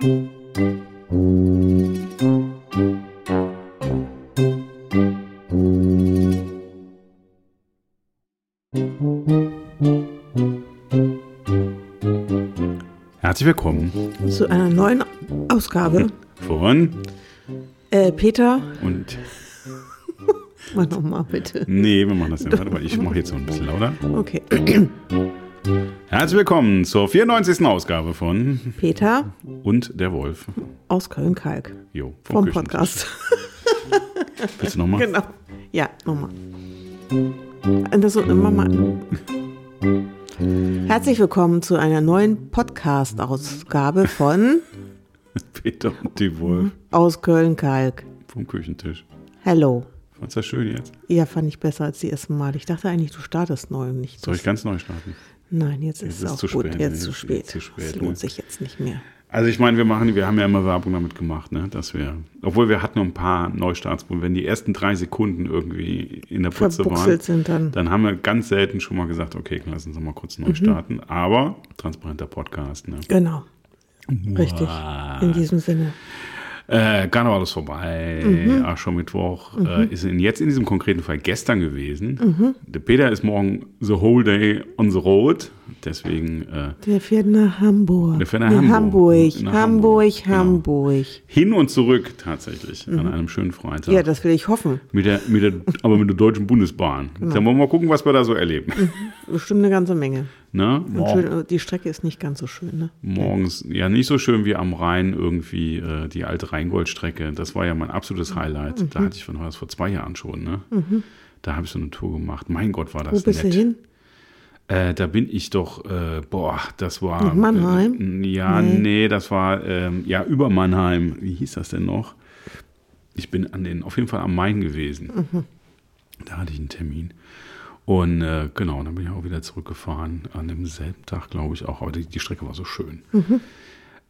Herzlich willkommen zu einer neuen Ausgabe. von Äh, Peter, und mach nochmal bitte. nee, wir machen das nicht. Warte mal, ich mache jetzt noch ein bisschen lauter. Okay. Herzlich willkommen zur 94. Ausgabe von Peter Und der Wolf. aus Köln-Kalk Jo, vom Küchentisch. Podcast. Willst du nochmal? genau. Ja, nochmal. Das so, Mama. Herzlich willkommen zu einer neuen Podcast-Ausgabe von Peter und die Wolf Aus Köln-Kalk. vom Küchentisch. Hello. Fandst du das schön jetzt? Ja, fand ich besser als die ersten Mal. Ich dachte eigentlich, du startest neu und nicht. Soll ich ganz neu starten? Nein, jetzt ist ist es auch zu gut. spät. Jetzt zu jetzt spät. zu spät, Das ne? lohnt sich jetzt nicht mehr. Also ich meine, wir machen, wir haben ja immer Werbung damit gemacht, ne, dass wir, obwohl wir hatten noch ein paar Neustarts, wo wenn die ersten drei Sekunden irgendwie in der Putze waren, sind dann. dann haben wir ganz selten schon mal gesagt, okay, lass uns mal kurz Mhm. neu starten. Aber transparenter Podcast, ne? Genau. Richtig. In diesem Sinne. Äh, Karneval ist vorbei, Mhm. Aschermittwoch äh, ist in, jetzt in diesem konkreten Fall gestern gewesen. Mhm. Der Peter ist morgen the whole day on the road, deswegen äh, Der fährt nach Hamburg. Der fährt nach Nee, Hamburg. Hamburg. Nach Hamburg, Hamburg, genau. Hin und zurück tatsächlich an einem schönen Freitag. Mhm. Ja, das will ich hoffen. mit der, mit der, aber mit der Deutschen Bundesbahn. Genau. Dann wollen wir mal gucken, was wir da so erleben. Bestimmt eine ganze Menge. Ne? Schön, die Strecke ist nicht ganz so schön, ne? morgens, ja, nicht so schön wie am Rhein irgendwie äh, die alte Rheingoldstrecke. Das war ja mein absolutes Highlight. Mhm. Da hatte ich von das vor zwei Jahren schon. Ne? Da habe ich so eine Tour gemacht. Mein Gott, war das Wo bist nett. du hin? Äh, da bin ich doch, äh, boah, das war. Nach Mannheim? Äh, ja, Nee. nee, das war, ähm, ja, über Mannheim. Wie hieß das denn noch? Ich bin an den, auf jeden Fall am Main gewesen. Mhm. Da hatte ich einen Termin. Und äh, genau, dann bin ich auch wieder zurückgefahren. An demselben Tag, glaube ich auch. Aber die, die Strecke war so schön. Mhm.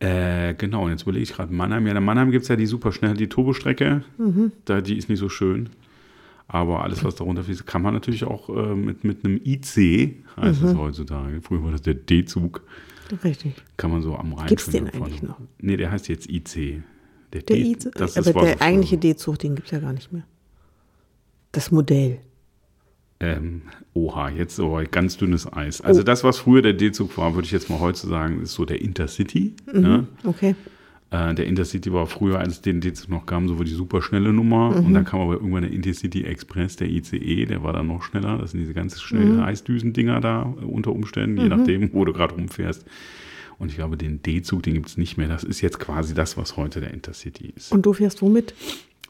Äh, genau, und jetzt überlege ich gerade Mannheim. Ja, in Mannheim gibt es ja die super schnell, die Turbostrecke. Mhm. Da, die ist nicht so schön. Aber alles, was darunter fließt, kann man natürlich auch äh, mit, mit einem IC, heißt Mhm. es heutzutage. Früher war das der D-Zug. Richtig. Kann man so am Rhein. Gibt's schon den eigentlich noch? Nee, der heißt jetzt IC. Der D- I das aber der eigentliche. D-Zug, den gibt es ja gar nicht mehr. Das Modell. Ähm, oha, jetzt aber ganz dünnes Eis. Also Oh. das, was früher der D-Zug war, würde ich jetzt mal heute sagen, ist so der Intercity. Mhm. Ne? Okay. Äh, der Intercity war früher, als es den D-Zug noch kam, so war die superschnelle Nummer. Mhm. Und dann kam aber irgendwann der Intercity Express, der ICE, der war dann noch schneller. Das sind diese ganz Mhm. schnellen Eisdüsendinger da äh, unter Umständen, je nachdem, wo du gerade rumfährst. Und ich glaube, den D-Zug, den gibt es nicht mehr. Das ist jetzt quasi das, was heute der Intercity ist. Und du fährst womit?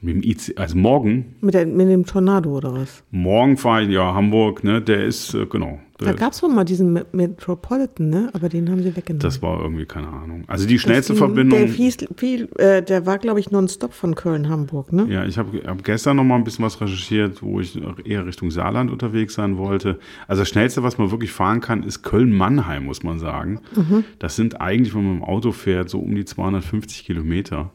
Mit dem IC, also morgen, Mit, der, mit dem Tornado oder was? morgen fahre ich, ja, Hamburg, ne, der ist, äh, genau. Da Der, gab es doch mal diesen Me- Metropolitan, ne? Aber den haben sie weggenommen. das war irgendwie, keine Ahnung. Also die Das schnellste ging- Verbindung. Der, fies, viel, äh, der war, glaube ich, nonstop von Köln-Hamburg, ne? Ja, ich habe hab gestern noch mal ein bisschen was recherchiert, wo ich eher Richtung Saarland unterwegs sein wollte. Also das Schnellste, was man wirklich fahren kann, ist Köln-Mannheim, muss man sagen. Das sind eigentlich, wenn man mit dem Auto fährt, so um die 250 Kilometer.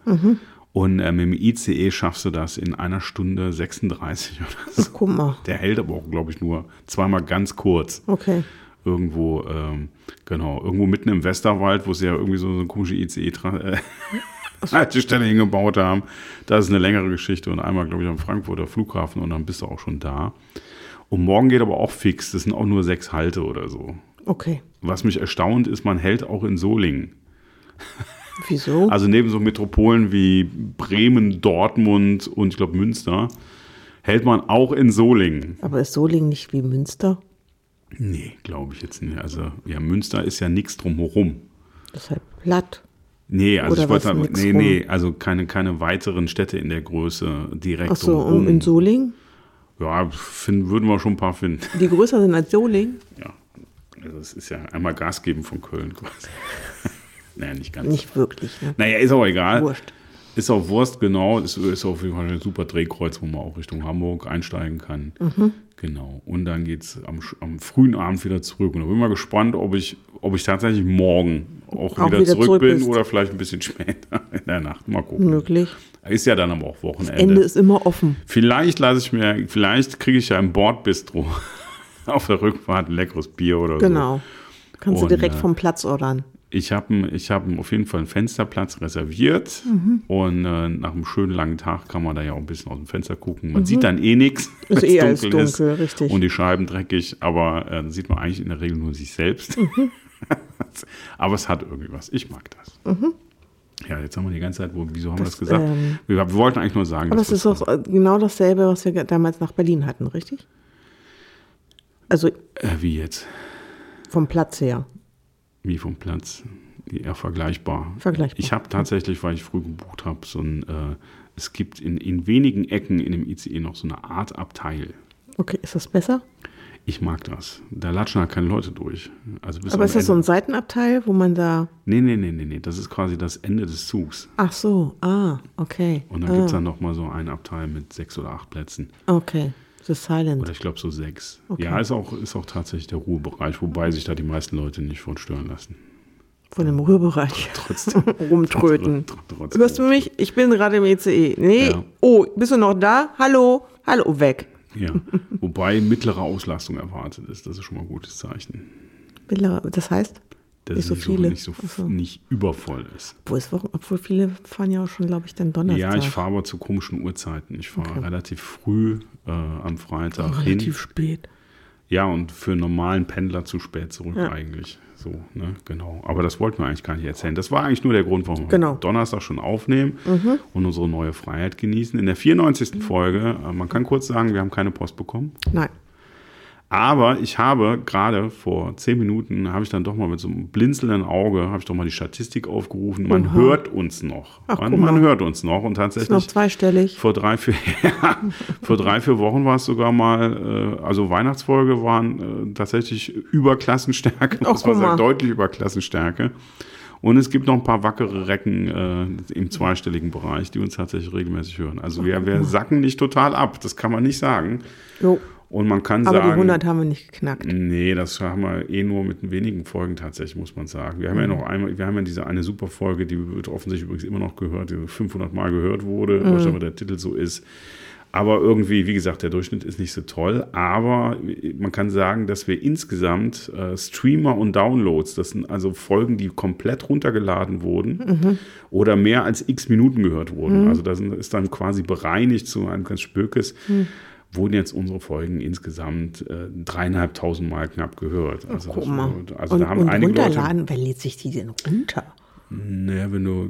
Und äh, mit dem ICE schaffst du das in einer Stunde 36 oder so. Guck mal. Der hält aber auch, glaube ich, nur zweimal ganz kurz. Okay. Irgendwo, ähm, genau, irgendwo mitten im Westerwald, wo sie ja irgendwie so, so eine komische ICE-Haltestelle hingebaut haben. Das ist eine längere Geschichte und einmal, glaube ich, am Frankfurter Flughafen und dann bist du auch schon da. Und morgen geht aber auch fix, das sind auch nur sechs Halte oder so. Okay. Was mich erstaunt ist, man hält auch in Solingen. Wieso? Also neben so Metropolen wie Bremen, Dortmund und ich glaube Münster, hält man auch in Solingen. Aber ist Solingen nicht wie Münster? Nee, glaube ich jetzt nicht. Also ja, Münster ist ja nichts drumherum. Das ist halt platt. Nee, also Oder ich wollte nix nee, rum? nee, also keine, keine weiteren Städte in der Größe direkt Ach so, drumherum. um, in Solingen? Ja, finden, würden wir schon ein paar finden. Die größer sind als Solingen? Ja. Also es ist ja einmal Gas geben von Köln quasi. naja, nicht ganz. Nicht wirklich, ne? Naja, ist auch egal. Wurscht. Ist auch Wurst, genau. Ist, ist auf jeden Fall ein super Drehkreuz, wo man auch Richtung Hamburg einsteigen kann. Mhm. Genau. Und dann geht es am, am frühen Abend wieder zurück. Und da bin ich mal gespannt, ob ich, ob ich tatsächlich morgen auch, Auch wieder, wieder zurück, zurück bin bist. oder vielleicht ein bisschen später in der Nacht. Mal gucken. Möglich. Ist ja dann aber auch Wochenende. Ende ist immer offen. Vielleicht lasse ich mir, vielleicht kriege ich ja im Bordbistro auf der Rückfahrt ein leckeres Bier oder so. Genau. Kannst Und, du direkt äh, vom Platz ordern. Ich habe ich hab auf jeden Fall einen Fensterplatz reserviert Mhm. und äh, nach einem schönen langen Tag kann man da ja auch ein bisschen aus dem Fenster gucken. Man sieht dann eh nichts, Mhm. Ist eh alles dunkel, richtig. und die Scheiben dreckig, aber äh, sieht man eigentlich in der Regel nur sich selbst. Mhm. aber es hat irgendwie was. Ich mag das. Ja, jetzt haben wir die ganze Zeit, wo, wieso haben wir das gesagt? ähm, wir, wir wollten eigentlich nur sagen, Aber das ist doch äh, genau dasselbe, was wir damals nach Berlin hatten, richtig? Also äh, wie jetzt? vom Platz her. Wie vom Platz? Ja, vergleichbar. Vergleichbar. Ich habe tatsächlich, weil ich früh gebucht habe, so ein, äh, es gibt in, in wenigen Ecken in dem ICE noch so eine Art Abteil. Okay, ist das besser? Ich mag das. Da latschen halt keine Leute durch. Also bis Aber ist das so ein Ende- Seitenabteil, wo man da. Nee, nee, nee, nee, nee. Das ist quasi das Ende des Zugs. Ach so, ah, okay. Und dann ah, gibt es dann nochmal so einen Abteil mit sechs oder acht Plätzen. Okay, The Silent. Oder ich glaube so sechs. Okay. Ja, ist auch, ist auch tatsächlich der Ruhebereich, wobei sich da die meisten Leute nicht von stören lassen. Von dem Rührbereich Trotzdem. rumtröten. Tr- trotzdem. Hörst du mich? Ich bin gerade im ECE. Nee. Ja. Oh, bist du noch da? Hallo? Hallo, weg. Ja, wobei mittlere Auslastung erwartet ist. Das ist schon mal ein gutes Zeichen. Mittlere- Das heißt, Dass Nicht so es viele. nicht, so, Ach so. nicht übervoll ist. wo ist Wochen, obwohl viele fahren ja auch schon, glaube ich, dann Donnerstag. Ja, ich fahre aber zu komischen Uhrzeiten. Ich fahre relativ früh äh, am Freitag hin. relativ spät. Ja, und für einen normalen Pendler zu spät zurück Ja. eigentlich. So, ne, genau. Aber das wollten wir eigentlich gar nicht erzählen. Das war eigentlich nur der Grund, warum Genau. wir Donnerstag schon aufnehmen und unsere neue Freiheit genießen. In der Mhm. 94. Folge, äh, man kann kurz sagen, wir haben keine Post bekommen. Nein. Aber ich habe gerade vor zehn Minuten, habe ich dann doch mal mit so einem blinzelnden Auge, habe ich doch mal die Statistik aufgerufen. Man Oha. hört uns noch. Ach, man, man hört uns noch. Und Ist noch tatsächlich zweistellig. vor drei, vier, ja, vor drei, vier Wochen war es sogar mal, äh, also Weihnachtsfolge waren äh, tatsächlich über Klassenstärke, Ach, guck mal. sagen, deutlich über Klassenstärke. Und es gibt noch ein paar wackere Recken äh, im zweistelligen Bereich, die uns tatsächlich regelmäßig hören. Also wir, wir sacken nicht total ab, das kann man nicht sagen. Jo. Und man kann Aber sagen. die 100 haben wir nicht geknackt. Nee, das haben wir eh nur mit wenigen Folgen tatsächlich, muss man sagen. Wir haben Mhm. ja noch einmal, wir haben ja diese eine super Folge, die wird offensichtlich übrigens immer noch gehört, die 500 Mal gehört wurde, Mhm. aber der Titel so ist. Aber irgendwie, wie gesagt, der Durchschnitt ist nicht so toll. Aber man kann sagen, dass wir insgesamt äh, Streamer und Downloads, das sind also Folgen, die komplett runtergeladen wurden Mhm. oder mehr als x Minuten gehört wurden. Also das ist dann quasi bereinigt zu einem ganz Spökes. Mhm. Wurden jetzt unsere Folgen insgesamt äh, dreieinhalbtausend Mal knapp gehört. Also, Guck das, mal. also und, da haben und einige Leute. runterladen, wer lädt sich die denn runter? Naja, wenn du,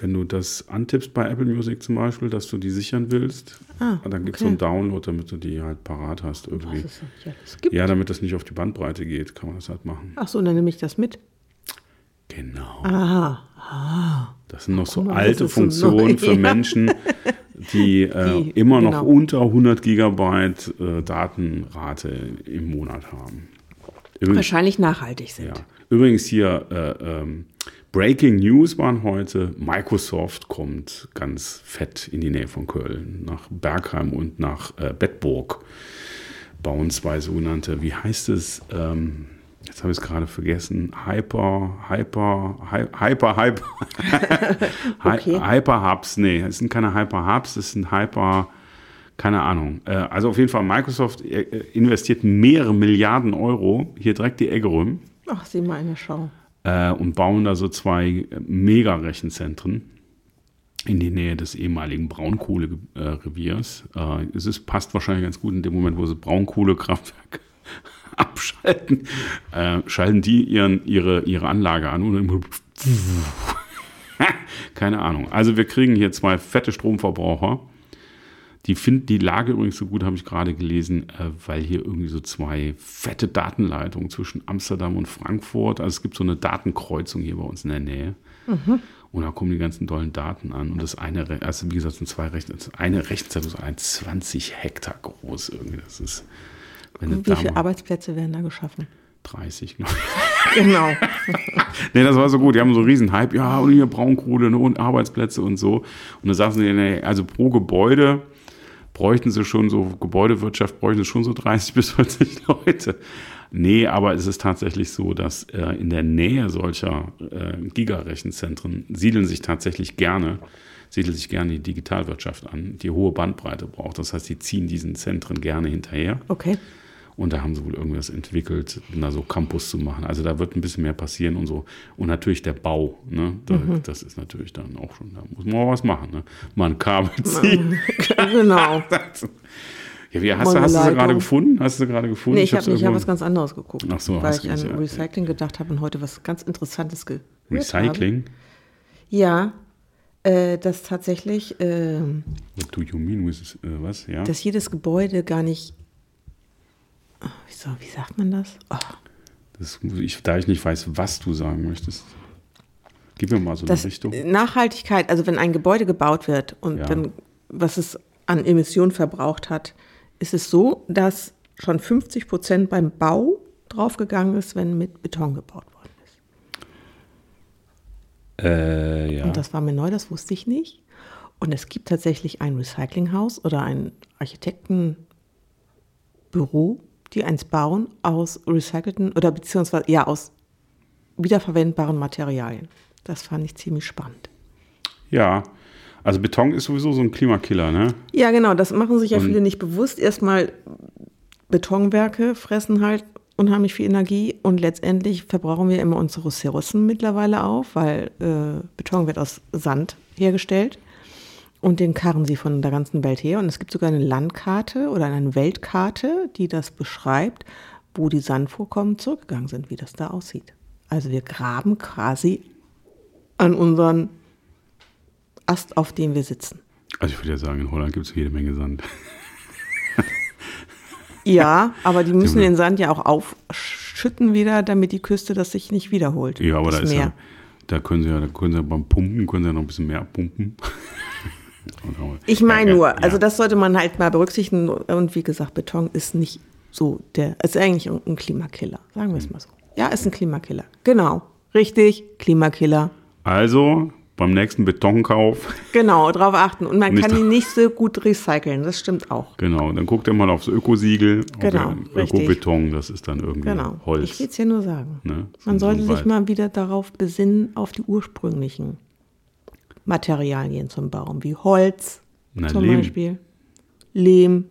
wenn du das antippst bei Apple Music zum Beispiel, dass du die sichern willst, Ah, dann gibt es okay. so einen Download, damit du die halt parat hast irgendwie. Was es nicht alles gibt. Ja, damit das nicht auf die Bandbreite geht, kann man das halt machen. Ach so, dann nehme ich das mit. Genau. Aha. Das sind noch so Guck mal, alte das so Funktionen neu, für. Menschen, die, äh, Die, immer noch genau. unter 100 Gigabyte äh, Datenrate im Monat haben. Übrigens, Wahrscheinlich nachhaltig sind. ja. Übrigens hier äh, ähm, Breaking News waren heute. Microsoft kommt ganz fett in die Nähe von Köln, nach Bergheim und nach äh, Bedburg. Bauen zwei sogenannte, wie heißt es? Ähm, jetzt habe ich es gerade vergessen. Hyper, Hyper, Hy- Hyper, Hyper. Okay. Hy- Hyper Hubs, nee, es sind keine Hyper Hubs, es sind Hyper, keine Ahnung. Äh, Also auf jeden Fall, Microsoft äh, investiert mehrere Milliarden Euro hier direkt die Egge rum Ach, sieh mal eine Schau. äh, und bauen da so zwei äh, Mega-Rechenzentren in die Nähe des ehemaligen Braunkohlereviers. Äh, es ist, passt wahrscheinlich ganz gut in dem Moment, wo sie Braunkohlekraftwerke abschalten, äh, schalten die ihren, ihre, ihre Anlage an und dann keine Ahnung. Also wir kriegen hier zwei fette Stromverbraucher. Die finden die Lage übrigens so gut, habe ich gerade gelesen, äh, weil hier irgendwie so zwei fette Datenleitungen zwischen Amsterdam und Frankfurt, also es gibt so eine Datenkreuzung hier bei uns in der Nähe. Und da kommen die ganzen tollen Daten an. Und das eine, also wie gesagt, sind zwei Rechner, das eine Rechenzentrum ist ein 20 Hektar groß irgendwie. Das ist, du Wie viele Arbeitsplätze werden da geschaffen? 30, glaube ich. Genau. Nee, das war so gut. Die haben so einen riesen Hype. Ja, und hier Braunkohle ne, und Arbeitsplätze und so. Und da sagten sie, nee, also pro Gebäude bräuchten sie schon so, Gebäudewirtschaft bräuchten sie schon so 30 bis 40 Leute. Nee, aber es ist tatsächlich so, dass äh, in der Nähe solcher äh, Gigarechenzentren siedeln sich tatsächlich gerne, siedelt sich gerne die Digitalwirtschaft an, die hohe Bandbreite braucht. Das heißt, die ziehen diesen Zentren gerne hinterher. Okay. Und da haben sie wohl irgendwas entwickelt, da so Campus zu machen. Also da wird ein bisschen mehr passieren und so. Und natürlich der Bau, ne? Da, Mhm. Das ist natürlich dann auch schon, da muss man auch was machen, ne? Mal ein Kabel ziehen. genau. Ja, wie, hast, du, hast du sie gerade gefunden? Hast du sie gerade gefunden? Nee, ich habe hab was ganz anderes geguckt. Ach so, weil ich an ja. Recycling gedacht habe und heute was ganz Interessantes gehört habe. Recycling? Ja, äh, dass tatsächlich, ähm, What do you mean with, äh, was? Ja? dass jedes Gebäude gar nicht, Ah, wie, so, wie sagt man das? Oh, Das, ich, da ich nicht weiß, was du sagen möchtest, gib mir mal so das eine Richtung. Nachhaltigkeit, also wenn ein Gebäude gebaut wird und Ja. dann, was es an Emissionen verbraucht hat, ist es so, dass schon 50 Prozent beim Bau draufgegangen ist, wenn mit Beton gebaut worden ist. Äh, ja. Und das war mir neu, das wusste ich nicht. Und es gibt tatsächlich ein Recyclinghaus oder ein Architektenbüro, die eins bauen aus recycelten oder beziehungsweise ja aus wiederverwendbaren Materialien. Das fand ich ziemlich spannend. ja, also Beton ist sowieso so ein Klimakiller, ne? Ja, genau, das machen sich ja Und- viele nicht bewusst. Erstmal Betonwerke fressen halt unheimlich viel Energie und letztendlich verbrauchen wir immer unsere Ressourcen mittlerweile auf, weil äh, Beton wird aus Sand hergestellt und den karren sie von der ganzen Welt her. Und es gibt sogar eine Landkarte oder eine Weltkarte, die das beschreibt, wo die Sandvorkommen zurückgegangen sind, wie das da aussieht. Also wir graben quasi an unseren Ast, auf dem wir sitzen. Also ich würde ja sagen, in Holland gibt es jede Menge Sand. Ja, aber die müssen den Sand ja auch aufschütten wieder, damit die Küste das sich nicht wiederholt. Ja, aber da ist Meer. ja, da können sie ja, da können sie ja beim Pumpen, können sie ja noch ein bisschen mehr pumpen. Ich meine nur, ja, also das sollte man halt mal berücksichtigen. Und wie gesagt, Beton ist nicht so der, ist eigentlich ein Klimakiller, sagen wir es mal so. Ja, ist ein Klimakiller. Genau, richtig, Klimakiller. Also beim nächsten Betonkauf, Genau, drauf achten. Und man kann ihn nicht so gut recyceln, das stimmt auch. genau, dann guckt ihr mal aufs Ökosiegel. Genau, richtig. Ökobeton, das ist dann irgendwie Genau. Ich Holz. will es ja nur sagen. Ne? Man so sollte sich mal wieder darauf besinnen, auf die ursprünglichen Materialien zum Bauen, wie Holz Na, zum Lehm. Beispiel. Lehm,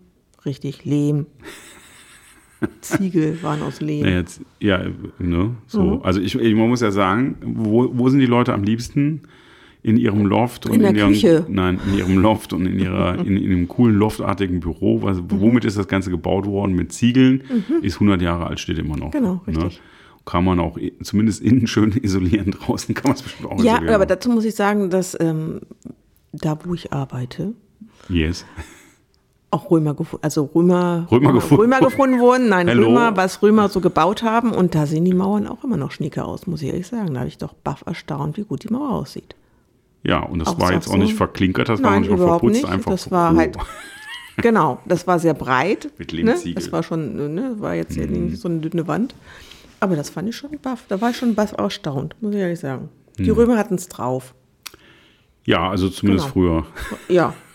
richtig, Lehm. Ziegel waren aus Lehm. Ja, jetzt, ja, ne, so. Mhm. Also ich, ich, man muss ja sagen, wo, wo sind die Leute am liebsten? In ihrem Loft und In ihrem, Küche. Nein, in ihrem Loft und in ihrer, in, in einem coolen loftartigen Büro. Was, Mhm. Womit ist das Ganze gebaut worden? Mit Ziegeln. Ist 100 Jahre alt, steht immer noch. Genau, richtig. Ne? Kann man auch zumindest innen schön isolieren. Draußen kann man es bestimmt auch Ja, aber dazu muss ich sagen, dass ähm, da, wo ich arbeite, Yes. auch Römer gefunden, also Römer, Römer gefunden. Römer gefunden wurden. Nein, Hello. Römer, was Römer so gebaut haben. Und da sehen die Mauern auch immer noch schnieke aus, muss ich ehrlich sagen. Da habe ich doch baff erstaunt, wie gut die Mauer aussieht. Ja, und das Auch war so- jetzt auch nicht verklinkert, das war Nein, nicht mal verputzt, nicht. einfach Das war roh. halt- Genau, das war sehr breit. Mit ne? Lehmziegel. Das war schon, ne, war jetzt Mhm. nicht so eine dünne Wand. Aber das fand ich schon baff. Da war ich schon baff erstaunt, muss ich ehrlich sagen. Mhm. Die Römer hatten es drauf. Ja, also zumindest Genau. früher. Ja,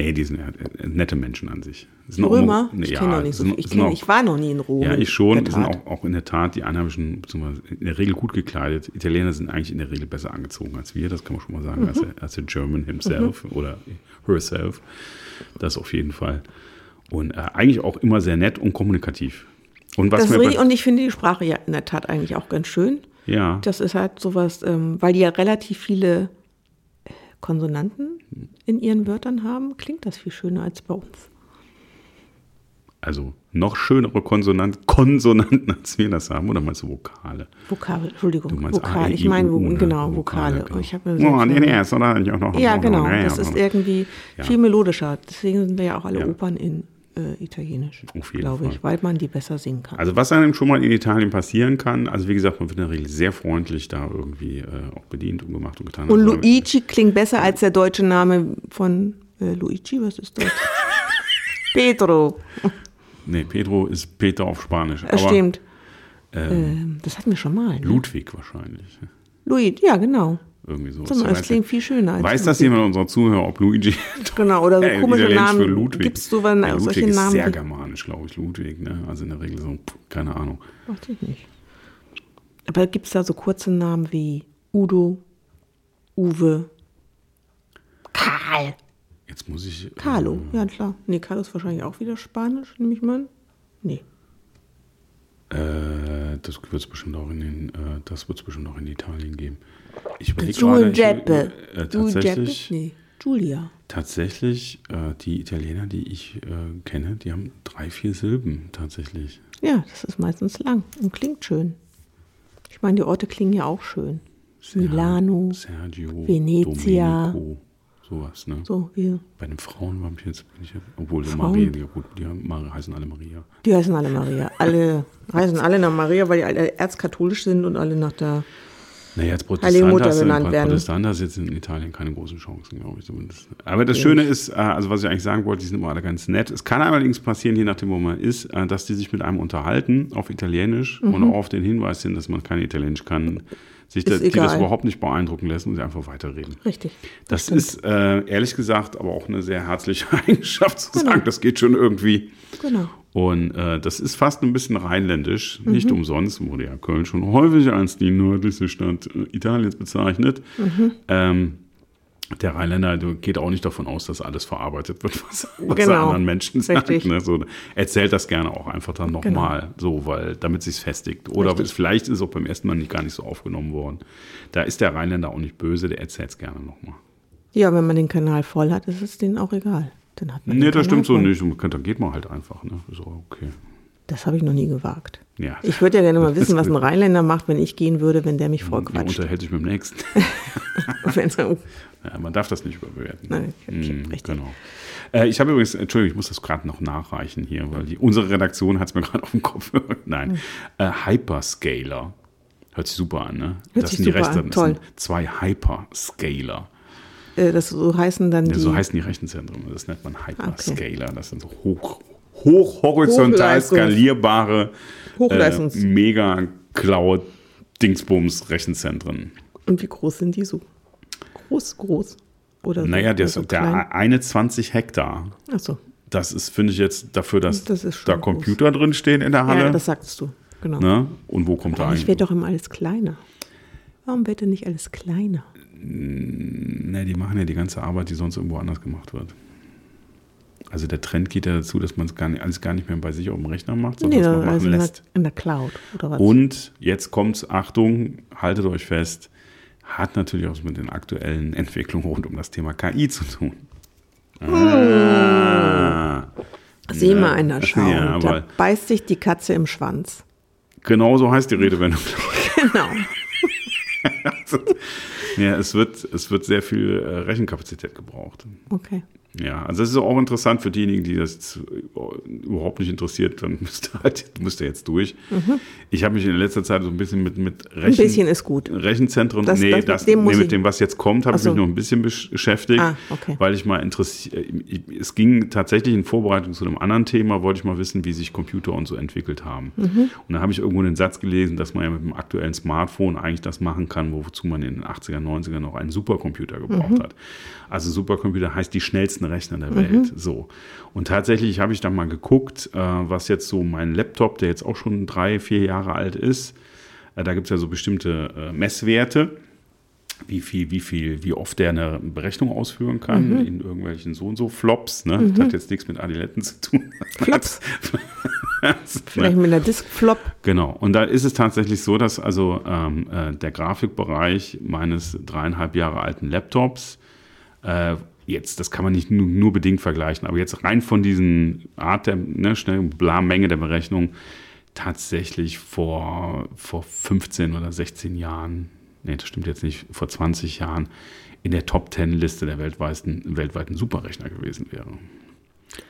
Nee, die sind ja äh, nette Menschen an sich. Die sind auch Römer, immer- ich ja, kenne noch nicht so viel. Ich, kenn, auch- ich war noch nie in Rom. Ja, ich schon. der Sind auch, auch in der Tat die Einheimischen in der Regel gut gekleidet. Italiener sind eigentlich in der Regel besser angezogen als wir, das kann man schon mal sagen, Mhm. als, der, als der German himself oder herself. Das auf jeden Fall. Und äh, eigentlich auch immer sehr nett und kommunikativ. Und was Das richtig, und ich finde die Sprache ja in der Tat eigentlich auch ganz schön. ja, Das ist halt sowas, ähm, weil die ja relativ viele Konsonanten in ihren Wörtern haben, klingt das viel schöner als bei uns. also noch schönere Konsonant, Konsonanten, als wir das haben. Oder meinst du Vokale? Vokale, Entschuldigung, Du meinst A, Vokale. E, Ich I, meine, U, ne? genau, Vokale. genau. Ich habe mir oh, so- nee, nee, ist auch noch. Ja, noch- genau. noch- Das ist irgendwie Ja. viel melodischer. Deswegen sind wir ja auch alle Ja. Opern in äh, Italienisch, glaube ich, weil man die besser singen kann. Also was einem schon mal in Italien passieren kann, also wie gesagt, man wird in der Regel sehr freundlich da irgendwie äh, auch bedient und gemacht und getan. und Also, Luigi klingt besser als der deutsche Name von äh, Luigi. Was ist das? Pedro. Nee, Pedro ist Peter auf Spanisch. Das stimmt. ähm, Ähm, das hatten wir schon mal. Ne? Ludwig wahrscheinlich. Luigi, ja, genau. Irgendwie so. Mal, Das klingt viel schöner als Weiß das Ludwig. jemand unserer Zuhörer, ob Luigi Genau, oder so äh, komische Italienisch für Namen. Ludwig. Gibt es so was, ja, Ludwig solche ist Namen? sehr germanisch, glaube ich, Ludwig. Ne? Also in der Regel so, keine Ahnung. Weiß ich nicht. Aber gibt es da so kurze Namen wie Udo, Uwe, Karl? Jetzt muss ich. Carlo, ja klar. Nee, Carlo ist wahrscheinlich auch wieder Spanisch, nehme ich mal an. Nee. Äh, das wird es bestimmt auch in den, äh, das wird es bestimmt auch in Italien geben. Ich überlege gerade. Giuseppe. Äh, tatsächlich, Nee, Giulia. tatsächlich äh, die Italiener, die ich äh, kenne, die haben drei, vier Silben tatsächlich. Ja, das ist meistens lang und klingt schön. Ich meine, die Orte klingen ja auch schön. Milano, Sergio, Venezia. Domenico, sowas, ne? so wie. Bei den Frauen war ich jetzt, ich, obwohl die Frauen? Maria, ja gut, die heißen alle Maria. Die heißen alle Maria. Alle heißen alle nach Maria, weil die alle erzkatholisch sind und alle nach der. Naja, als Heilige Protestant Mutter hast du, benannt werden. Protestant hast jetzt in Italien keine großen Chancen, glaube ich zumindest. Aber das Schöne ist, äh, also was ich eigentlich sagen wollte, die sind immer alle ganz nett. Es kann allerdings passieren, je nachdem, wo man ist, äh, dass die sich mit einem unterhalten auf Italienisch Mhm. und auch auf den Hinweis hin, dass man kein Italienisch kann, sich das, die das überhaupt nicht beeindrucken lassen und sie einfach weiterreden. Richtig. Das stimmt. ist äh, ehrlich gesagt aber auch eine sehr herzliche Eigenschaft zu Genau. sagen, das geht schon irgendwie. Genau. Und äh, das ist fast ein bisschen rheinländisch. Mhm. Nicht umsonst wurde ja Köln schon häufig als die nördlichste Stadt äh, Italiens bezeichnet. Mhm. Ähm, der Rheinländer geht auch nicht davon aus, dass alles verarbeitet wird, was, was er Genau. anderen Menschen sagt. Ne? So, erzählt das gerne auch einfach dann nochmal, so, weil damit sich's festigt. Oder Richtig. vielleicht ist es auch beim ersten Mal nicht gar nicht so aufgenommen worden. Da ist der Rheinländer auch nicht böse, der erzählt es gerne nochmal. Ja, wenn man den Kanal voll hat, ist es denen auch egal. Dann hat man Nee, den das stimmt so nicht. Dann geht man halt einfach. Ne? Auch okay. Das habe ich noch nie gewagt. Ja. Ich würde ja gerne mal wissen, was ein Rheinländer macht, wenn ich gehen würde, wenn der mich voll Man quatscht. unterhält sich mit dem Nächsten. So- Ja, man darf das nicht überbewerten. Nein, okay, Mm, richtig. Genau. Äh, ich habe übrigens, Entschuldigung, ich muss das gerade noch nachreichen hier, weil die, unsere Redaktion hat es mir gerade auf dem Kopf. Nein. Äh, Hyperscaler. Hört sich super an, ne? Hört das sich sind die super an, Rechte, das toll. sind zwei Hyperscaler. Äh, das so heißen dann Ja, die. so heißen die Rechenzentren. Das nennt man Hyperscaler. Das sind so hoch, hochhorizontal Hochleistungs- skalierbare Hochleistungs- äh, mega Cloud Dingsbums Rechenzentren. Und wie groß sind die so? Groß, groß. Oder Naja, der, so der eine 20 Hektar. Achso. Das ist, finde ich jetzt dafür, dass Das da Computer drin stehen in der Ja, Halle. das sagtest du. Genau. ne? Und wo kommt da Eigentlich eigentlich? wird doch immer alles kleiner. Warum wird denn nicht alles kleiner? Ne, die machen ja die ganze Arbeit, die sonst irgendwo anders gemacht wird. Also der Trend geht ja dazu, dass man es gar nicht, alles gar nicht mehr bei sich auf dem Rechner macht, sondern Nee, dass man machen also in der, lässt. in der Cloud oder was? Und jetzt kommt's, Achtung, haltet euch fest, hat natürlich auch mit den aktuellen Entwicklungen rund um das Thema KI zu tun. Ah. Sieh mal einer schauen. Ja, da beißt sich die Katze im Schwanz. genau so heißt die Redewendung. Genau. ja, es wird, es wird sehr viel äh, Rechenkapazität gebraucht. Okay. Ja, also das ist auch interessant für diejenigen, die das äh, überhaupt nicht interessiert, dann müsst ihr, halt, müsst ihr jetzt durch. Ich habe mich in letzter Zeit so ein bisschen mit, mit Ein Rechen, bisschen ist gut. Rechenzentren, Das- nee, das das, mit dem nee, ich- mit dem, was jetzt kommt, habe Ach so. ich mich noch ein bisschen besch- beschäftigt, Ah, okay. weil ich mal interessiert, es ging tatsächlich in Vorbereitung zu einem anderen Thema, wollte ich mal wissen, wie sich Computer und so entwickelt haben. Mhm. Und da habe ich irgendwo einen Satz gelesen, dass man ja mit dem aktuellen Smartphone eigentlich das machen kann, wozu man in den 80er, 90er noch einen Supercomputer gebraucht Mhm. hat. Also Supercomputer heißt die schnellsten Rechner der Welt. So. Und tatsächlich habe ich da mal geguckt, äh, was jetzt so mein Laptop, der jetzt auch schon drei, vier Jahre alt ist, äh, da gibt es ja so bestimmte äh, Messwerte, wie viel, wie viel, wie oft der eine Berechnung ausführen kann in irgendwelchen so und so Flops. Ne? Das hat jetzt nichts mit Adiletten zu tun. Flops. Vielleicht mit einer Diskflop. Genau. Und da ist es tatsächlich so, dass also ähm, äh, der Grafikbereich meines dreieinhalb Jahre alten Laptops äh, jetzt, das kann man nicht nur, nur bedingt vergleichen, aber jetzt rein von diesen Art der ne, schnell bla Menge der Berechnung tatsächlich vor, vor 15 oder 16 Jahren, nee, das stimmt jetzt nicht, vor 20 Jahren in der Top 10 Liste der weltweiten, weltweiten Superrechner gewesen wäre.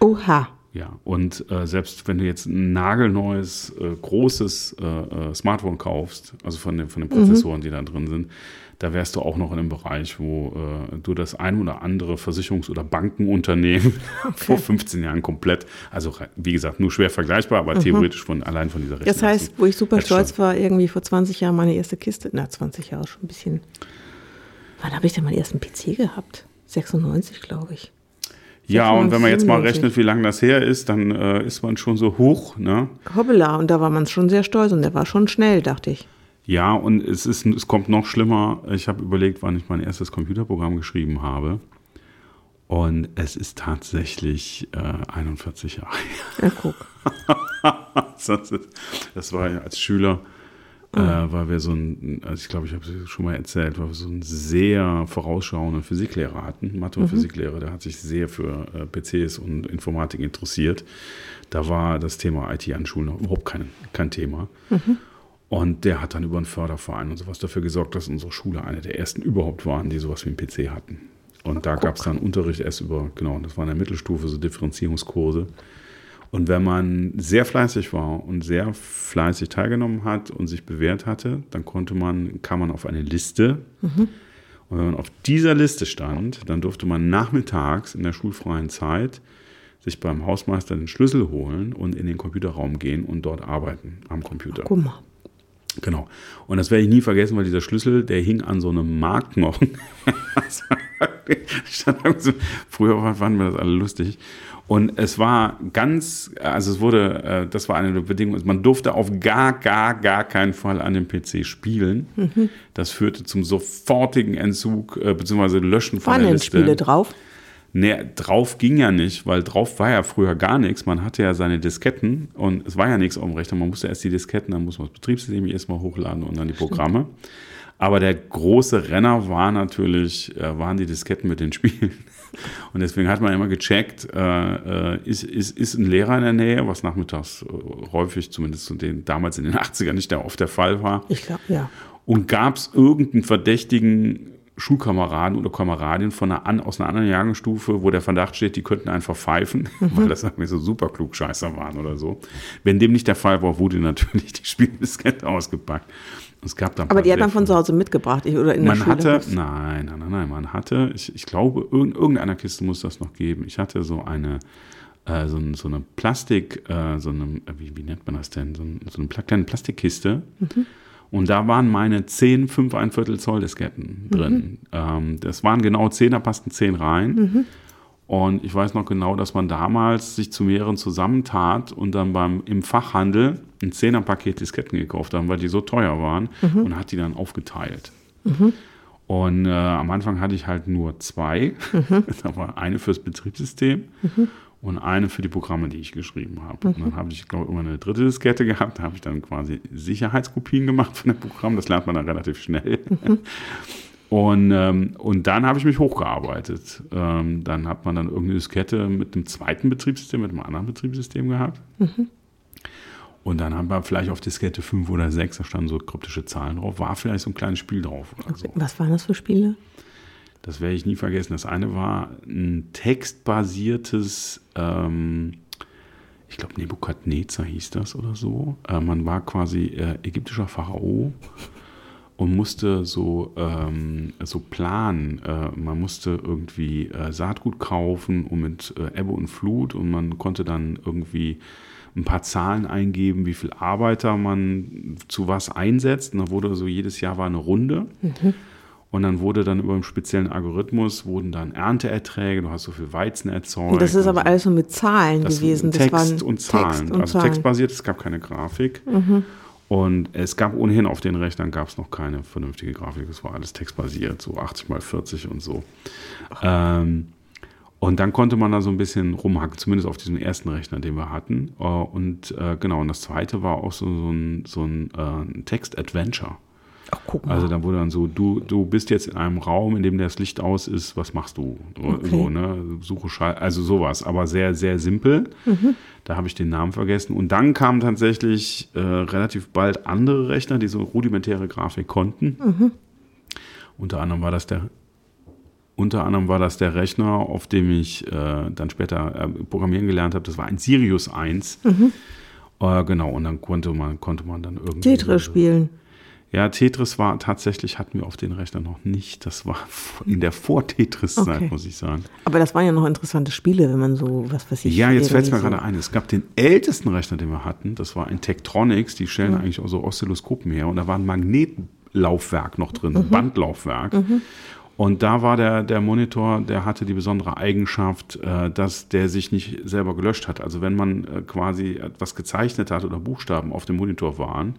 Oha. Ja, und äh, selbst wenn du jetzt ein nagelneues, äh, großes äh, äh, Smartphone kaufst, also von den, von den Prozessoren, die da drin sind, da wärst du auch noch in einem Bereich, wo äh, du das ein oder andere Versicherungs- oder Bankenunternehmen vor 15 Jahren komplett, also wie gesagt, nur schwer vergleichbar, aber theoretisch von allein von dieser Rechnung. Das heißt, wo ich super stolz schon. war, irgendwie vor 20 Jahren meine erste Kiste, na 20 Jahre schon ein bisschen. Wann habe ich denn meinen ersten PC gehabt? 96, glaube ich. Ja, und wenn man jetzt mal 97. rechnet, wie lange das her ist, dann äh, ist man schon so hoch, ne? Hoppala, und da war man schon sehr stolz und der war schon schnell, dachte ich. Ja, und es, ist, es kommt noch schlimmer. Ich habe überlegt, wann ich mein erstes Computerprogramm geschrieben habe. Und es ist tatsächlich äh, 41 Jahre. Ja, guck. das, war ja als Schüler, äh, weil wir so ein, also ich glaube, ich habe es schon mal erzählt, weil wir so einen sehr vorausschauenden Physiklehrer hatten, Mathe- und Physiklehrer, der hat sich sehr für äh, PCs und Informatik interessiert. Da war das Thema IT an Schulen noch überhaupt kein, kein Thema. Und der hat dann über einen Förderverein und sowas dafür gesorgt, dass unsere Schule eine der ersten überhaupt waren, die sowas wie einen PC hatten. Und da gab es dann Unterricht erst über, genau, das war in der Mittelstufe, so Differenzierungskurse. Und wenn man sehr fleißig war und sehr fleißig teilgenommen hat und sich bewährt hatte, dann konnte man, kam man auf eine Liste. Und wenn man auf dieser Liste stand, dann durfte man nachmittags in der schulfreien Zeit sich beim Hausmeister den Schlüssel holen und in den Computerraum gehen und dort arbeiten am Computer. Guck mal. Genau. Und das werde ich nie vergessen, weil dieser Schlüssel, der hing an so einem so- Früher fanden wir das alle lustig. Und es war ganz, also es wurde, äh, das war eine der Bedingungen, man durfte auf gar, gar, gar keinen Fall an dem PC spielen. Das führte zum sofortigen Entzug äh, bzw. Löschen von Waren der Liste. Spiele drauf? Nee, drauf ging ja nicht, weil drauf war ja früher gar nichts. Man hatte ja seine Disketten und es war ja nichts auf dem Rechner. Man musste erst die Disketten, dann muss man das Betriebssystem erstmal hochladen und dann die Programme. Aber der große Renner war natürlich, äh, waren die Disketten mit den Spielen. Und deswegen hat man immer gecheckt, äh, äh, ist, ist, ist ein Lehrer in der Nähe, was nachmittags äh, häufig, zumindest zu den, damals in den 80ern nicht der oft der Fall war. Ich glaube, ja. Und gab es irgendeinen verdächtigen Schulkameraden oder Kameradin von einer, an, aus einer anderen Jahrgangsstufe, wo der Verdacht steht, die könnten einfach pfeifen, weil das irgendwie so super klugscheißer waren oder so. Wenn dem nicht der Fall war, wurde natürlich die Spieldiskette ausgepackt. Es gab da ein Aber die hat man von zu Hause mitgebracht ich, oder in der man Schule. hatte, nein, nein, nein, nein, man hatte, ich, ich glaube, in irgendeiner Kiste muss das noch geben. Ich hatte so eine, äh, so, so eine Plastik, äh, so eine, wie, wie nennt man das denn? So, ein, so eine kleine Plastikkiste. Und da waren meine 10, 5, ein Viertel Zoll Disketten drin. Ähm, das waren genau 10, da passten 10 rein. Und ich weiß noch genau, dass man damals sich zu mehreren zusammentat und dann beim, im Fachhandel ein 10er Paket Disketten gekauft haben, weil die so teuer waren und hat die dann aufgeteilt. Und äh, am Anfang hatte ich halt nur zwei. da war eine fürs Betriebssystem und eine für die Programme, die ich geschrieben habe. Und dann habe ich, glaube ich, immer eine dritte Diskette gehabt. Da habe ich dann quasi Sicherheitskopien gemacht von dem Programm. Das lernt man dann relativ schnell. Und, ähm, und dann habe ich mich hochgearbeitet. Ähm, dann hat man dann irgendeine Diskette mit einem zweiten Betriebssystem, mit einem anderen Betriebssystem gehabt. Und dann haben wir vielleicht auf Diskette 5 oder 6, da standen so kryptische Zahlen drauf, war vielleicht so ein kleines Spiel drauf oder so. Was waren das für Spiele? Das werde ich nie vergessen. Das eine war ein textbasiertes, ähm, ich glaube Nebukadnezar hieß das oder so. Äh, man war quasi äh, ägyptischer Pharao und musste so, ähm, so planen. Äh, man musste irgendwie äh, Saatgut kaufen und mit äh, Ebbe und Flut und man konnte dann irgendwie ein paar Zahlen eingeben, wie viel Arbeiter man zu was einsetzt. Und dann wurde so jedes Jahr war eine Runde. Und dann wurde dann über einen speziellen Algorithmus wurden dann Ernteerträge, du hast so viel Weizen erzeugt. Das ist aber so. alles so mit Zahlen Das gewesen. Text waren und Zahlen. Text und also Zahlen. Mhm. textbasiert, es gab keine Grafik. Und es gab ohnehin auf den Rechnern gab es noch keine vernünftige Grafik. Es war alles textbasiert, so 80 mal 40 und so. Ähm, und dann konnte man da so ein bisschen rumhacken, zumindest auf diesem ersten Rechner, den wir hatten. Äh, Und äh, genau, und das zweite war auch so, so ein, so ein äh, Text-Adventure. Ach, guck mal. Also da wurde dann so, du, du bist jetzt in einem Raum, in dem das Licht aus ist, was machst du? So, Okay. so ne? Suche Schall, also sowas, aber sehr, sehr simpel. Da habe ich den Namen vergessen. Und dann kamen tatsächlich äh, relativ bald andere Rechner, die so rudimentäre Grafik konnten. Unter anderem war das der unter anderem war das der Rechner, auf dem ich äh, dann später äh, programmieren gelernt habe. Das war ein Sirius 1. Äh, genau, und dann konnte man, konnte man dann irgendwie. Tetris spielen. Ja, Tetris war tatsächlich, hatten wir auf den Rechner noch nicht. Das war in der Vor-Tetris-Zeit, Okay. muss ich sagen. Aber das waren ja noch interessante Spiele, wenn man so, was weiß ich. Ja, jetzt fällt es mir irgendwie gerade ein. Es gab den ältesten Rechner, den wir hatten. Das war ein Tektronix. Die stellen eigentlich auch so Oszilloskopen her. Und da war ein Magnetlaufwerk noch drin, so ein Bandlaufwerk. Und da war der, der Monitor, der hatte die besondere Eigenschaft, äh, dass der sich nicht selber gelöscht hat. Also wenn man äh, quasi etwas gezeichnet hat oder Buchstaben auf dem Monitor waren,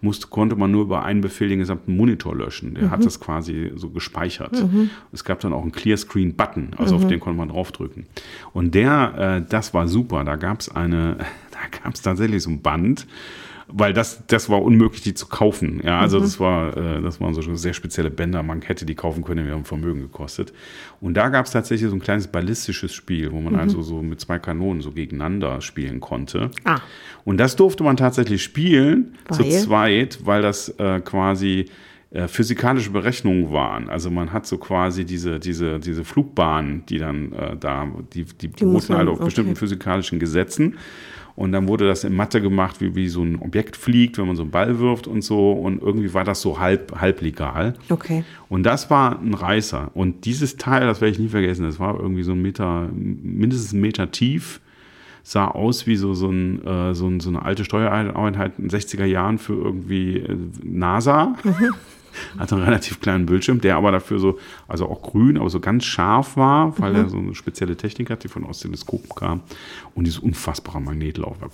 musste, konnte man nur über einen Befehl den gesamten Monitor löschen. Der mhm. hat das quasi so gespeichert. Mhm. Es gab dann auch einen Clear-Screen-Button, also mhm. auf den konnte man draufdrücken. Und der, äh, das war super. Da gab es eine, da gab es tatsächlich so ein Band, weil das, das war unmöglich, die zu kaufen. Ja, also mhm. das war, äh, das waren so sehr spezielle Bänder. Man hätte die kaufen können, die haben Vermögen gekostet. Und da gab es tatsächlich so ein kleines ballistisches Spiel, wo man mhm. also so mit zwei Kanonen so gegeneinander spielen konnte. Ah. Und das durfte man tatsächlich spielen weil? zu zweit, weil das äh, quasi äh, physikalische Berechnungen waren. Also man hat so quasi diese, diese, diese Flugbahnen, die dann äh, da, die, die, die beruhten alle auf okay. bestimmten physikalischen Gesetzen. Und dann wurde das in Mathe gemacht, wie, wie so ein Objekt fliegt, wenn man so einen Ball wirft und so. Und irgendwie war das so halb, halb legal. Okay. Und das war ein Reißer. Und dieses Teil, das werde ich nie vergessen, das war irgendwie so ein Meter, mindestens ein Meter tief sah aus wie so, so, ein, äh, so, ein, so eine alte Steuereinheit in den 60er Jahren für irgendwie äh, NASA. Mhm. Hat einen relativ kleinen Bildschirm, der aber dafür so, also auch grün, aber so ganz scharf war, weil mhm. er so eine spezielle Technik hat, die von aus Teleskopen kam. Und dieses unfassbare Magnetlaufwerk.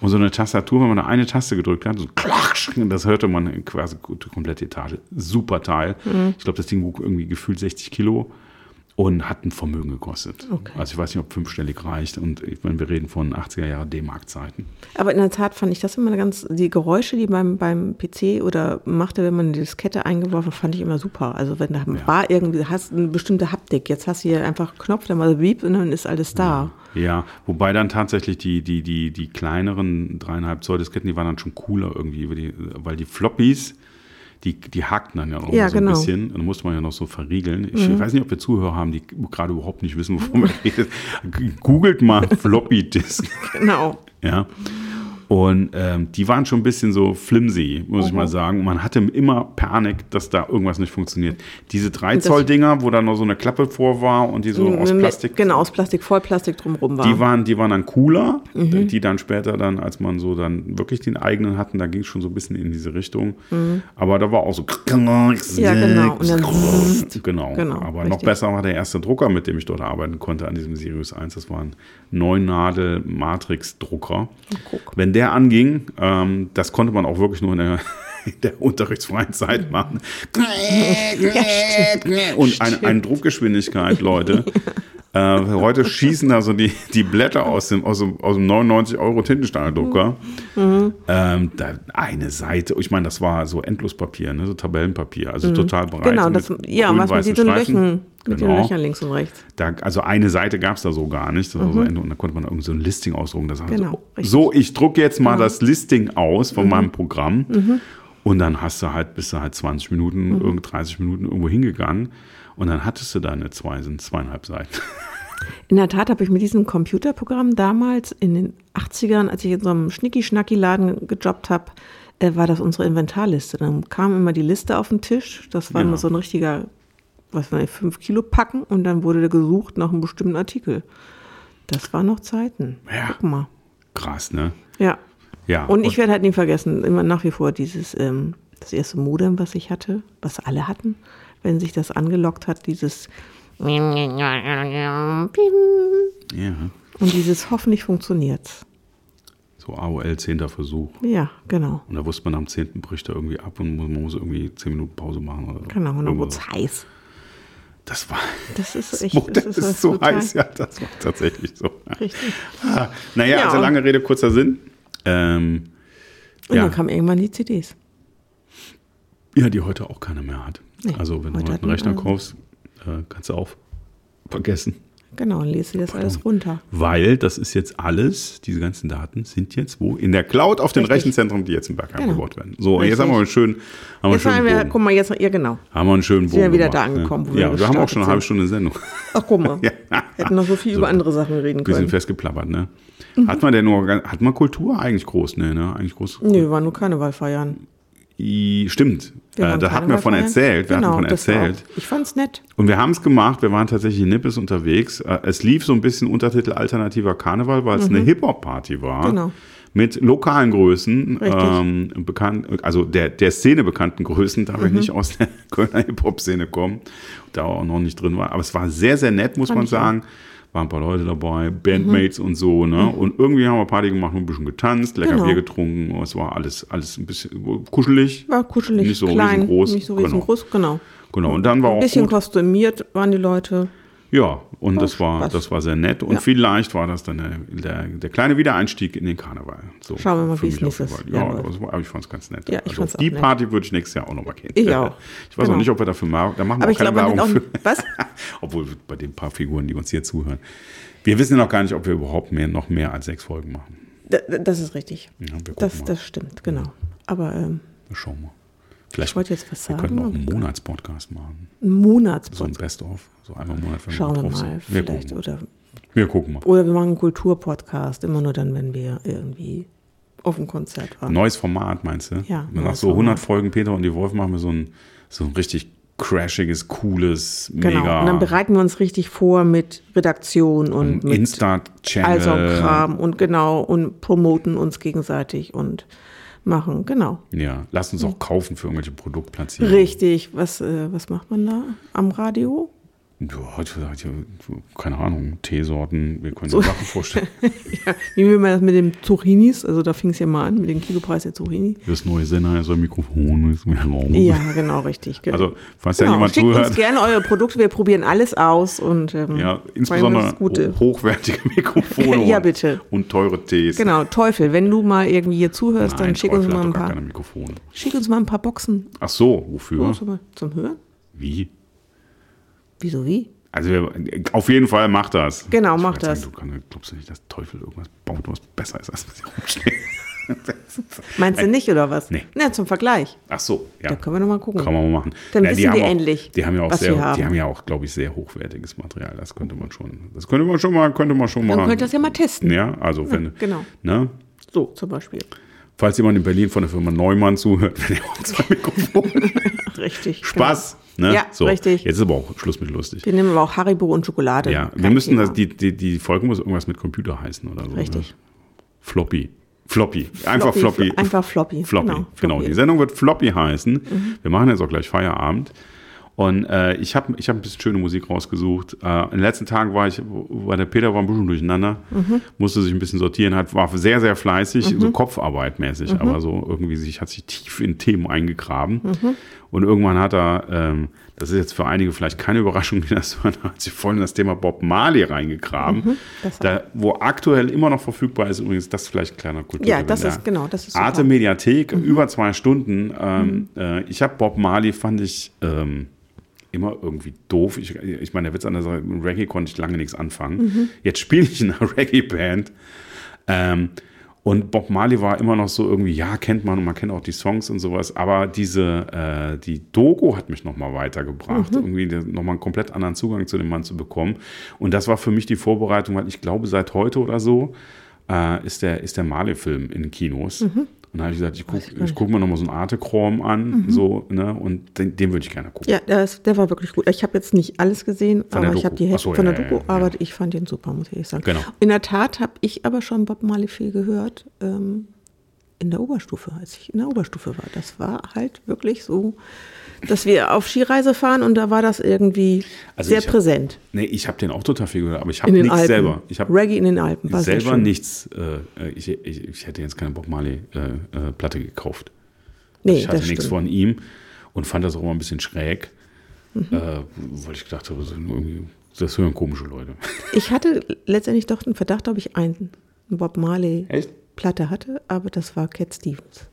und so eine Tastatur, wenn man da eine Taste gedrückt hat, so klatsch, das hörte man quasi die komplette Etage. Super Teil. Mhm. Ich glaube, das Ding wog irgendwie gefühlt 60 Kilo und hat ein Vermögen gekostet. Okay. Also ich weiß nicht, ob fünfstellig reicht. Und ich meine, wir reden von 80er Jahre D-Mark-Zeiten. Aber in der Tat fand ich das immer ganz, die Geräusche, die beim, beim PC oder machte, wenn man die Diskette eingeworfen, fand ich immer super. Also wenn da ja. war irgendwie, hast eine bestimmte Haptik. Jetzt hast du hier einfach Knopf, der mal beep und dann ist alles da. Ja. ja, wobei dann tatsächlich die, die, die, die kleineren dreieinhalb Zoll Disketten, die waren dann schon cooler irgendwie, weil die Floppies, die, die hakten dann ja auch ja, so genau. ein bisschen. Und dann musste man ja noch so verriegeln. Ich mhm. weiß nicht, ob wir Zuhörer haben, die gerade überhaupt nicht wissen, wovon man redet. Googelt mal Floppy Disk. Genau. Ja. Und ähm, die waren schon ein bisschen so flimsy, muss mhm. ich mal sagen. man hatte immer Panik, dass da irgendwas nicht funktioniert. Diese 3 Zoll Dinger, wo da noch so eine Klappe vor war und die so aus Plastik. Genau, aus Plastik, Vollplastik drumherum waren. Die waren, die waren dann cooler. Mhm. Die dann später dann, als man so dann wirklich den eigenen hatten, da ging es schon so ein bisschen in diese Richtung. Mhm. Aber da war auch so. Ja, genau. Genau. genau. Aber richtig. noch besser war der erste Drucker, mit dem ich dort arbeiten konnte an diesem Sirius 1. Das war ein Neunadel-Matrix-Drucker. Wenn der der anging, ähm, das konnte man auch wirklich nur in der, in der unterrichtsfreien Zeit machen. Und eine, eine Druckgeschwindigkeit, Leute. Äh, heute schießen da so die, die Blätter aus dem, aus dem, aus dem 99 Euro Tintenstrahldrucker. Mhm. Ähm, da eine Seite, ich meine, das war so Endlospapier, ne, so Tabellenpapier, also mhm. total breit. Genau, das, ja, was mit diesen Löchern, mit genau. den Löchern links und rechts. Da, also eine Seite gab es da so gar nicht. Mhm. So und da konnte man irgendwie so ein Listing ausdrucken. Das genau, so, so, ich drucke jetzt mal genau. das Listing aus von mhm. meinem Programm. Mhm. Und dann hast du halt, bist du halt 20 Minuten, mhm. 30 Minuten irgendwo hingegangen. Und dann hattest du deine zwei, sind zweieinhalb Seiten. In der Tat habe ich mit diesem Computerprogramm damals in den 80ern, als ich in so einem Schnicki-Schnacki-Laden gejobbt habe, äh, war das unsere Inventarliste. Dann kam immer die Liste auf den Tisch. Das war ja. immer so ein richtiger, was war nicht, 5 Kilo Packen und dann wurde gesucht nach einem bestimmten Artikel. Das waren noch Zeiten. Ja. Guck mal. Krass, ne? Ja. Ja. Und ich werde halt nie vergessen, immer nach wie vor dieses, ähm, das erste Modem, was ich hatte, was alle hatten wenn sich das angelockt hat, dieses ja. Und dieses hoffentlich funktioniert. So AOL 10. Versuch. Ja, genau. Und da wusste man am 10. bricht er irgendwie ab und man muss irgendwie 10 Minuten Pause machen. Oder genau, und dann wurde es heiß. Das war. Das ist echt. Das, das ist, ist so heiß, ja, das war tatsächlich so. Richtig. Ah, naja, ja, also lange Rede, kurzer Sinn. Ähm, und ja. dann kamen irgendwann die CDs. Ja, die heute auch keiner mehr hat. Nee, also wenn du heute einen Rechner kaufst, äh, kannst du auch vergessen. Genau, und lese dir das alles runter. Weil das ist jetzt alles, diese ganzen Daten sind jetzt wo? In der Cloud auf den Richtig. Rechenzentren, die jetzt im Berg genau. eingebaut werden. So, Richtig. jetzt haben wir einen schönen, haben jetzt wir einen schönen wir, Guck mal, jetzt, ja genau. Haben wir einen schönen Bogen Sind wir wieder gemacht, da angekommen. Ne? Ja, wir, wir haben auch schon eine halbe Stunde Sendung. Ach, guck mal. ja. Hätten noch so viel so, über andere Sachen reden können. Wir sind festgeplappert, ne? Mhm. Hat man denn nur, hat man Kultur eigentlich groß? Ne, ne? Eigentlich groß. Nee, war nur Karneval feiern. Stimmt, äh, da hatten wir von erzählt. Wir genau, hatten von erzählt. Ich fand's nett. Und wir haben es gemacht. Wir waren tatsächlich in Nippes unterwegs. Äh, es lief so ein bisschen Untertitel alternativer Karneval, weil es mhm. eine Hip-Hop-Party war. Genau. mit lokalen Größen, ähm, bekannt, also der, der Szene bekannten Größen, da Mhm. wir nicht aus der Kölner Hip-Hop-Szene kommen, da auch noch nicht drin war. Aber es war sehr, sehr nett, muss Fand man ich auch. Waren ein paar Leute dabei, Bandmates und so, ne? Und irgendwie haben wir Party gemacht und ein bisschen getanzt, lecker Mhm. Genau. Bier getrunken. Es war alles, alles ein bisschen kuschelig. War kuschelig, Nicht so klein, riesengroß, nicht so genau. riesengroß, genau. Genau. Und dann war Ein auch bisschen gut. kostümiert waren die Leute. Ja, und das war, Spaß. das war sehr nett. Und Ja. vielleicht war das dann der, der, der kleine Wiedereinstieg in den Karneval. So, Schauen wir mal, wie es nächstes. Jahr Ja, das war, aber ich fand es ganz nett. Ja, ich also fand's die nett. Party würde ich nächstes Jahr auch nochmal gehen. Ich auch. Ich weiß Genau. auch nicht, ob wir dafür mal, da machen wir Aber auch keine Werbung für. was? Obwohl bei den paar Figuren, die uns hier zuhören. Wir wissen ja noch gar nicht, ob wir überhaupt mehr, noch mehr als sechs Folgen machen. D- d- Das ist richtig. Ja, Das, das stimmt, genau. Aber ähm, Wir schauen mal. Vielleicht ich wollte jetzt was wir sagen. können auch aber einen Monatspodcast machen. Ein So Monatspot. ein Best-of. So einmal im Monat, wenn Schauen wir mal, Wir vielleicht. gucken, Oder, wir gucken mal. oder wir machen einen Kulturpodcast, immer nur dann, wenn wir irgendwie auf dem Konzert waren. Neues Format, meinst du? Ja, Nach so 100 Format. Folgen Peter und die Wolf machen wir so ein, so ein richtig crashiges, cooles, Genau. mega Und dann bereiten wir uns richtig vor mit Redaktion und mit Insta-Channel. also Kram und genau und promoten uns gegenseitig und machen, genau. Ja, lass uns auch kaufen für irgendwelche Produktplatzierungen. Richtig. Was, äh, was macht man da am Radio? Ja, heute, heute, keine Ahnung, Teesorten, wir können uns Sachen vorstellen. Ja, wie will man das mit den Zucchinis? Also da fing es ja mal an mit dem Kilopreis der Zucchini. Das neue Sennheiser Mikrofon ist mehr Raum. Ja, genau, richtig. Genau. Also, falls ja genau. jemand Schickt uns zuhört, gerne eure Produkte, wir probieren alles aus und ähm, ja, insbesondere hochwertige Mikrofone Ja, bitte. und teure Tees. Genau, Teufel, wenn du mal irgendwie hier zuhörst, Nein, dann schick uns, Teufel mal hat ein paar, schick uns mal ein paar Boxen Ach so, wofür? zum Hören. Wie? Wieso wie? Also auf jeden Fall macht das. Genau, Ich mach wollte das. Sagen, du kann, glaubst du nicht, dass Teufel irgendwas baut, was besser ist, als was hier rumsteht? Meinst du nicht oder was? Nee. Na, zum Vergleich. Ach so, ja. Da können wir noch mal gucken. Kann man mal machen. Dann die wissen wir auch, endlich, Die haben ja auch sehr, haben. die haben ja auch, glaube ich, sehr hochwertiges Material. Das könnte man schon, das könnte man schon mal, könnte man schon mal. Dann könnt ihr das ja mal testen. Ja, also wenn, genau. ne? So, zum Beispiel. Falls jemand in Berlin von der Firma Neumann zuhört, wenn ihr uns zwei Mikrofone. Richtig. Spaß, ne? Genau. Ja, so, richtig. Jetzt ist aber auch Schluss mit lustig. Wir nehmen aber auch Haribo und Schokolade. Ja, wir müssen das, die, die, die Folge muss irgendwas mit Computer heißen oder so. Richtig. Ne? Floppy. Floppy. Einfach Floppy. Flo- Einfach Floppy. Floppy, Genau, genau. Floppy. Die Sendung wird Floppy heißen. Wir machen jetzt auch gleich Feierabend. Und äh, ich habe ich hab ein bisschen schöne Musik rausgesucht. Äh, in den letzten Tagen war ich, war der Peter war ein bisschen durcheinander, musste sich ein bisschen sortieren, hat, war sehr, sehr fleißig, so Kopfarbeit mäßig, aber so irgendwie sich, hat sich tief in Themen eingegraben. Und irgendwann hat er, ähm, das ist jetzt für einige vielleicht keine Überraschung, die das hören, hat sich voll in das Thema Bob Marley reingegraben. das da, wo aktuell immer noch verfügbar ist, übrigens, das ist vielleicht ein kleiner Kultur. Ja, das ist genau, das ist. Arte Mediathek, Mhm. über zwei Stunden. Ähm, äh, ich habe Bob Marley, fand ich ähm, immer irgendwie doof. Ich, ich meine, der Witz an der Sache, mit Reggae konnte ich lange nichts anfangen. Mhm. Jetzt spiele ich in einer Reggae-Band. Ähm, und Bob Marley war immer noch so irgendwie, ja, kennt man und man kennt auch die Songs und sowas, aber diese, äh, die Dogo hat mich nochmal weitergebracht, Mhm. irgendwie nochmal einen komplett anderen Zugang zu dem Mann zu bekommen. Und das war für mich die Vorbereitung, weil ich glaube, seit heute oder so äh, ist der, ist der Marley-Film in Kinos. Mhm. Und da habe ich gesagt, ich gucke ich guck mir nochmal so einen Arte-Chrom an, Mhm. so, ne, und den, den würde ich gerne gucken. Ja, der, ist, der war wirklich gut. Ich habe jetzt nicht alles gesehen, Von aber ich habe die Hälfte so, von ja, der Doku, ja, ja. aber ich fand den super, muss ich sagen. Genau. In der Tat habe ich aber schon Bob Marley viel gehört ähm, in der Oberstufe, als ich in der Oberstufe war. Das war halt wirklich so, dass wir auf Skireise fahren und da war das irgendwie Also sehr hab- präsent. Nee, ich habe den auch total viel gehört, aber ich habe nichts Alpen. selber. Ich habe Reggae in den Alpen. War selber nichts. Äh, ich, ich, ich hätte jetzt keine Bob Marley-Platte äh, gekauft. Nee, ich hatte nichts von ihm und fand das auch immer ein bisschen schräg, Mhm. äh, weil ich gedacht habe, das hören komische Leute. Ich hatte letztendlich doch den Verdacht, ob ich einen Bob Marley Echt? Platte hatte, aber das war Cat Stevens.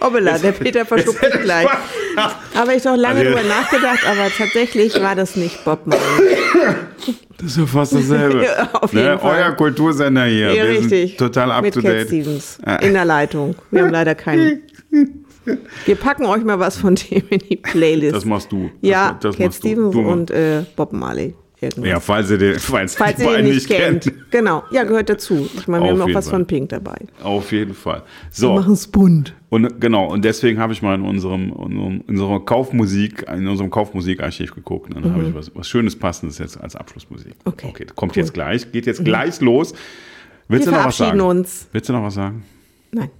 Hoppala, der Peter verschluckt sich gleich. Habe ich doch lange Also- drüber nachgedacht, aber tatsächlich war das nicht Bob Marley. Das ist ja fast dasselbe. Auf jeden Fall. Euer Kultursender hier. Ja, richtig. Total up Mit to Cat date. Stevens Ah. in der Leitung. Wir haben leider keinen. Wir packen euch mal was von dem in die Playlist. Das machst du. Das, ja, das Cat machst du. Stevens und äh, Bob Marley. Irgendwas. Ja, falls ihr den, falls Falls ihr ihn beiden nicht kennt. Genau, ja, gehört dazu. Ich meine, wir Auf haben auch was Fall. von Pink dabei. Auf jeden Fall. Wir So, machen es bunt. und genau, und deswegen habe ich mal in unserem, in unserer Kaufmusik, in unserem Kaufmusikarchiv geguckt. Und dann habe ich was, was Schönes, Passendes jetzt als Abschlussmusik. Mhm. Okay, Okay, kommt cool. Mhm. jetzt gleich, geht jetzt gleich los. Willst Wir du noch was sagen? verabschieden uns. Willst du noch was sagen? Nein,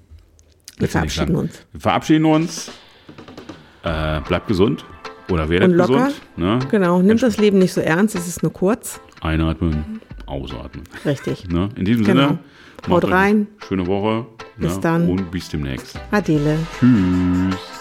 wir Willst verabschieden uns. Wir verabschieden uns. Äh, bleibt gesund. Oder Und locker. gesund. Ne? Genau, nimmt das Leben nicht so ernst, es ist nur kurz. Einatmen, ausatmen. Richtig. Ne? In diesem Genau. Sinne, Haut rein. Schöne Woche. Bis ne? dann. Und bis demnächst. Adele. Tschüss.